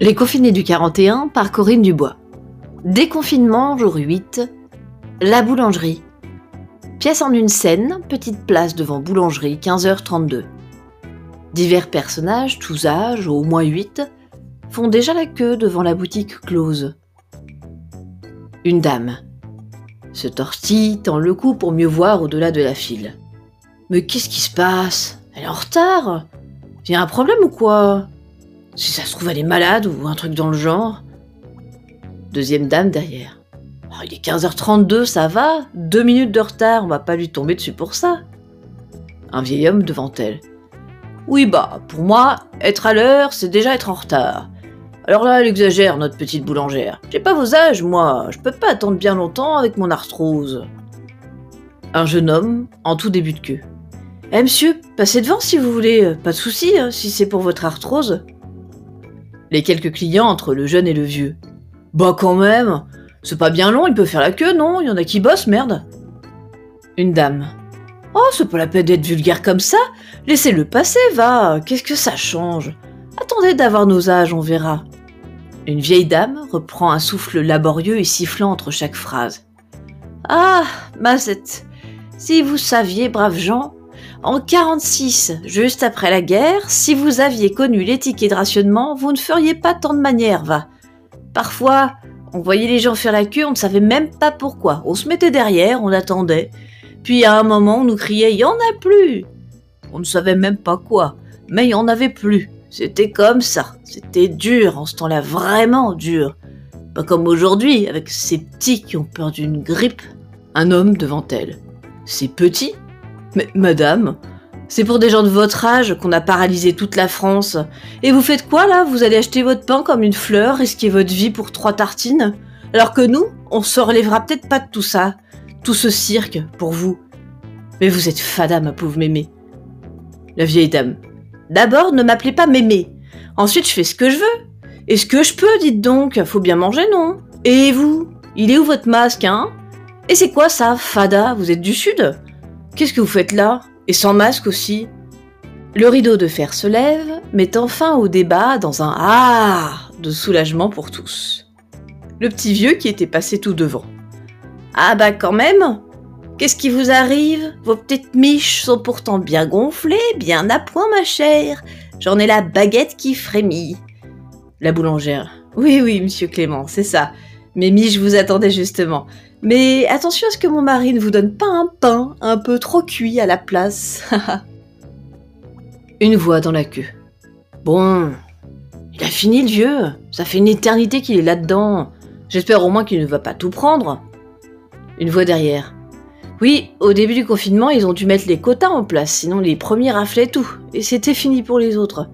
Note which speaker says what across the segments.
Speaker 1: Les confinés du 41 par Corinne Dubois. Déconfinement, jour 8. La boulangerie. Pièce en une scène, petite place devant boulangerie, 15h32. Divers personnages, tous âges, au moins 8, font déjà la queue devant la boutique close. Une dame se tortille, tend le cou pour mieux voir au-delà de la file. Mais qu'est-ce qui se passe? Elle est en retard? Y a un problème ou quoi? Si ça se trouve, elle est malade ou un truc dans le genre. Deuxième dame derrière. Oh, il est 15h32, ça va Deux minutes de retard, on va pas lui tomber dessus pour ça. Un vieil homme devant elle. Oui, bah, pour moi, être à l'heure, c'est déjà être en retard. Alors là, elle exagère, notre petite boulangère. J'ai pas vos âges, moi. Je peux pas attendre bien longtemps avec mon arthrose. Un jeune homme, en tout début de queue. Eh monsieur, passez devant si vous voulez, pas de souci, hein, si c'est pour votre arthrose. Les quelques clients entre le jeune et le vieux. Bah quand même, c'est pas bien long, il peut faire la queue, non? Il y en a qui bossent, merde. Une dame. Oh, c'est pas la peine d'être vulgaire comme ça. Laissez-le passer, va. Qu'est-ce que ça change? Attendez d'avoir nos âges, on verra. Une vieille dame reprend un souffle laborieux et sifflant entre chaque phrase. Ah, Mazette, si vous saviez, braves gens, en 46, juste après la guerre, si vous aviez connu l'étiquette de rationnement, vous ne feriez pas tant de manières, va. Parfois, on voyait les gens faire la queue, on ne savait même pas pourquoi. On se mettait derrière, on attendait. Puis à un moment, on nous criait Il y en a plus On ne savait même pas quoi, mais il y en avait plus. C'était comme ça. C'était dur en ce temps-là, vraiment dur. Pas comme aujourd'hui, avec ces petits qui ont peur d'une grippe. Un homme devant elle. Ces petits Mais madame, c'est pour des gens de votre âge qu'on a paralysé toute la France. Et vous faites quoi là? Vous allez acheter votre pain comme une fleur, risquer votre vie pour trois tartines? Alors que nous, on se relèvera peut-être pas de tout ça. Tout ce cirque, pour vous. Mais vous êtes fada, ma pauvre mémé. La vieille dame. D'abord, ne m'appelez pas mémé. Ensuite, je fais ce que je veux. Et ce que je peux, dites donc. Faut bien manger, non? Et vous? Il est où votre masque, hein? Et c'est quoi ça, fada? Vous êtes du sud? Qu'est-ce que vous faites là? Et sans masque aussi? Le rideau de fer se lève, mettant fin au débat dans un ah de soulagement pour tous. Le petit vieux qui était passé tout devant. Ah bah quand même Qu'est-ce qui vous arrive? Vos petites miches sont pourtant bien gonflées, bien à point, ma chère. J'en ai la baguette qui frémit. La boulangère. Oui, oui, monsieur Clément, c'est ça. Mes miches vous attendaient justement. Mais attention à ce que mon mari ne vous donne pas un pain un peu trop cuit à la place. une voix dans la queue. Bon, il a fini le vieux. Ça fait une éternité qu'il est là-dedans. J'espère au moins qu'il ne va pas tout prendre. Une voix derrière. Oui, au début du confinement, ils ont dû mettre les quotas en place, sinon les premiers raflaient tout, et c'était fini pour les autres.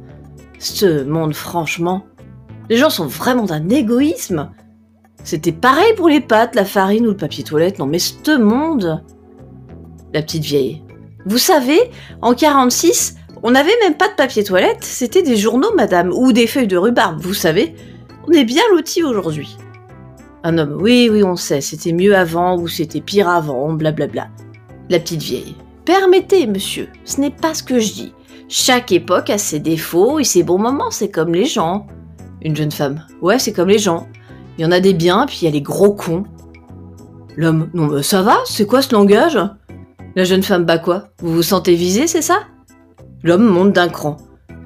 Speaker 1: Ce monde, franchement. Les gens sont vraiment d'un égoïsme. C'était pareil pour les pâtes, la farine ou le papier toilette, non mais ce monde. La petite vieille. Vous savez, en 46, on n'avait même pas de papier toilette, c'était des journaux, madame, ou des feuilles de rhubarbe, vous savez. On est bien lotis aujourd'hui. Un homme, oui, oui, on sait, c'était mieux avant ou c'était pire avant, blablabla. La petite vieille. Permettez, monsieur, ce n'est pas ce que je dis. Chaque époque a ses défauts et ses bons moments, c'est comme les gens. Une jeune femme. Ouais, c'est comme les gens. Il y en a des biens, puis il y a les gros cons. L'homme. Non, mais ça va C'est quoi ce langage? La jeune femme, bah quoi? Vous vous sentez visé, c'est ça? L'homme monte d'un cran.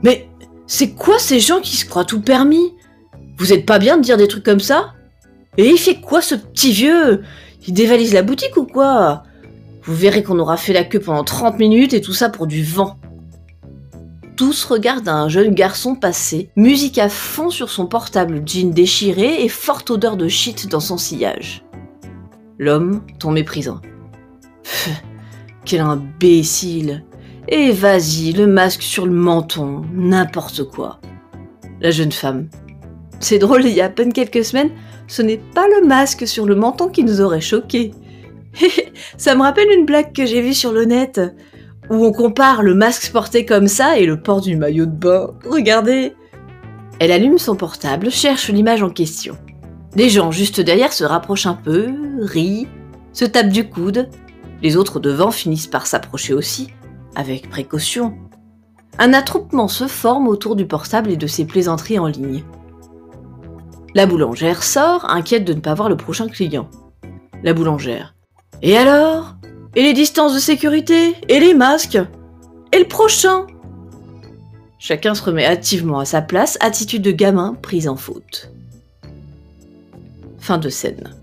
Speaker 1: Mais c'est quoi ces gens qui se croient tout permis? Vous êtes pas bien de dire des trucs comme ça? Et il fait quoi ce petit vieux? Il dévalise la boutique ou quoi? Vous verrez qu'on aura fait la queue pendant 30 minutes et tout ça pour du vent. Tous regardent un jeune garçon passer, musique à fond sur son portable jean déchiré et forte odeur de shit dans son sillage. L'homme tombe méprisant. quel imbécile Et vas-y, le masque sur le menton, n'importe quoi. La jeune femme. C'est drôle, il y a à peine quelques semaines, ce n'est pas le masque sur le menton qui nous aurait choqués. ça me rappelle une blague que j'ai vue sur le net, où on compare le masque porté comme ça et le port du maillot de bain. Regardez Elle allume son portable, cherche l'image en question. Les gens juste derrière se rapprochent un peu, rient, se tapent du coude. Les autres devant finissent par s'approcher aussi, avec précaution. Un attroupement se forme autour du portable et de ses plaisanteries en ligne. La boulangère sort, inquiète de ne pas voir le prochain client. La boulangère. Et alors? Et les distances de sécurité Et les masques Et le prochain Chacun se remet activement à sa place, attitude de gamin prise en faute. Fin de scène.